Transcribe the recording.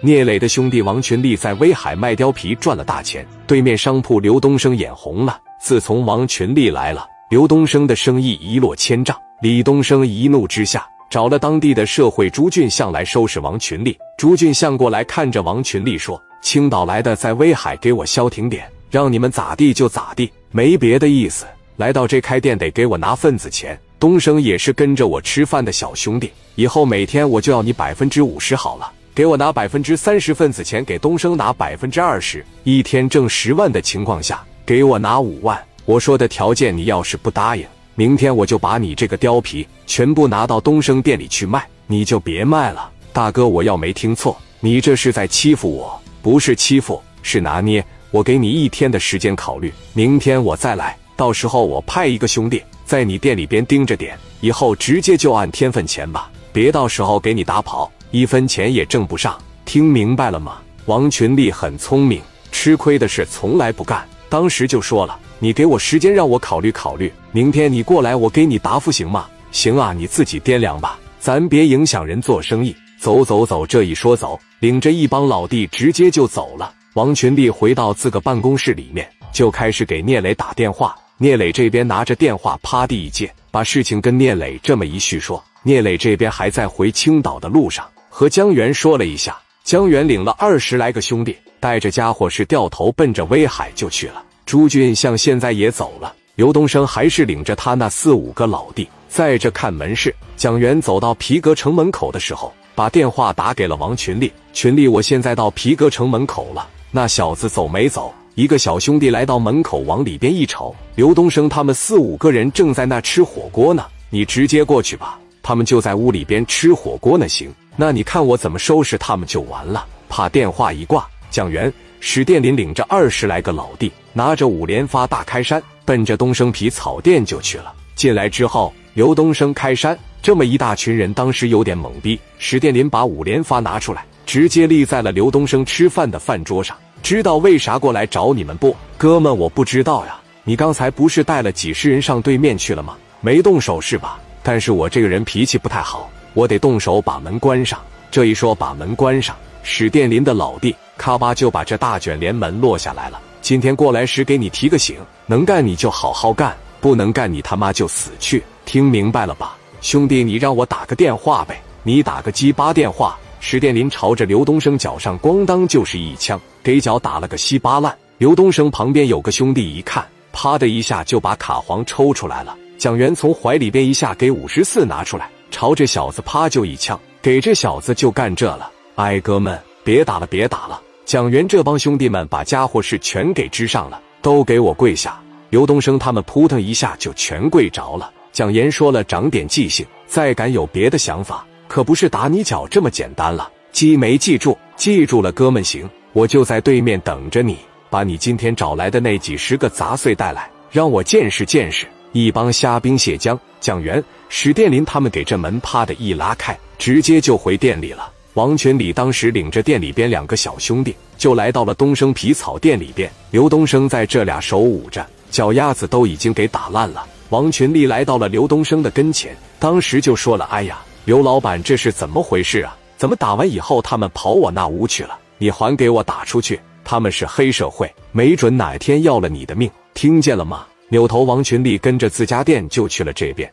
聂磊的兄弟王群力在威海卖貂皮赚了大钱，对面商铺刘东升眼红了。自从王群力来了，刘东升的生意一落千丈。李东升一怒之下，找了当地的社会朱俊相来收拾王群力。朱俊相过来看着王群力说：“青岛来的，在威海给我消停点，让你们咋地就咋地，没别的意思。来到这开店得给我拿份子钱。东升也是跟着我吃饭的小兄弟，以后每天我就要你百分之五十好了。”给我拿百分之三十份子钱，给东升拿百分之二十。一天挣十万的情况下，给我拿五万。我说的条件，你要是不答应，明天我就把你这个貂皮全部拿到东升店里去卖，你就别卖了。大哥，我要没听错，你这是在欺负我？不是欺负，是拿捏。我给你一天的时间考虑，明天我再来，到时候我派一个兄弟在你店里边盯着点，以后直接就按天份钱吧，别到时候给你打跑。一分钱也挣不上，听明白了吗？王群力很聪明，吃亏的事从来不干。当时就说了：“你给我时间，让我考虑考虑。明天你过来，我给你答复，行吗？”行啊，你自己掂量吧，咱别影响人做生意。走走走，这一说走，领着一帮老弟直接就走了。王群力回到自个办公室里面，就开始给聂磊打电话。聂磊这边拿着电话，啪地一接，把事情跟聂磊这么一叙说。聂磊这边还在回青岛的路上。和江源说了一下，江源领了二十来个兄弟，带着家伙是掉头奔着威海就去了。朱俊像现在也走了，刘东升还是领着他那四五个老弟在这看门市。蒋源走到皮革城门口的时候，把电话打给了王群力。群力，我现在到皮革城门口了，那小子走没走？一个小兄弟来到门口，往里边一瞅，刘东升他们四五个人正在那吃火锅呢。你直接过去吧，他们就在屋里边吃火锅呢。行。那你看我怎么收拾他们就完了。怕电话一挂，蒋元、史殿林领着二十来个老弟，拿着五连发大开山，奔着东升皮草店就去了。进来之后，刘东升开山，这么一大群人，当时有点懵逼。史殿林把五连发拿出来，直接立在了刘东升吃饭的饭桌上。知道为啥过来找你们不，哥们？我不知道呀。你刚才不是带了几十人上对面去了吗？没动手是吧？但是我这个人脾气不太好。我得动手把门关上。这一说把门关上，史殿林的老弟咔吧就把这大卷帘门落下来了。今天过来时给你提个醒，能干你就好好干，不能干你他妈就死去。听明白了吧，兄弟？你让我打个电话呗，你打个鸡巴电话。史殿林朝着刘东升脚上咣当就是一枪，给脚打了个稀巴烂。刘东升旁边有个兄弟一看，啪的一下就把卡簧抽出来了。蒋元从怀里边一下给五十四拿出来。朝这小子啪就一枪，给这小子就干这了。哎，哥们，别打了，别打了！蒋元这帮兄弟们把家伙事全给支上了，都给我跪下！刘东升他们扑腾一下就全跪着了。蒋岩说了，长点记性，再敢有别的想法，可不是打你脚这么简单了。记没记住？记住了，哥们，行，我就在对面等着你，把你今天找来的那几十个杂碎带来，让我见识见识。一帮虾兵蟹将，蒋元、史殿林他们给这门啪的一拉开，直接就回店里了。王群礼当时领着店里边两个小兄弟，就来到了东升皮草店里边。刘东升在这俩手捂着，脚丫子都已经给打烂了。王群力来到了刘东升的跟前，当时就说了：“哎呀，刘老板，这是怎么回事啊？怎么打完以后他们跑我那屋去了？你还给我打出去！他们是黑社会，没准哪天要了你的命，听见了吗？”扭头，王群力跟着自家店就去了这边。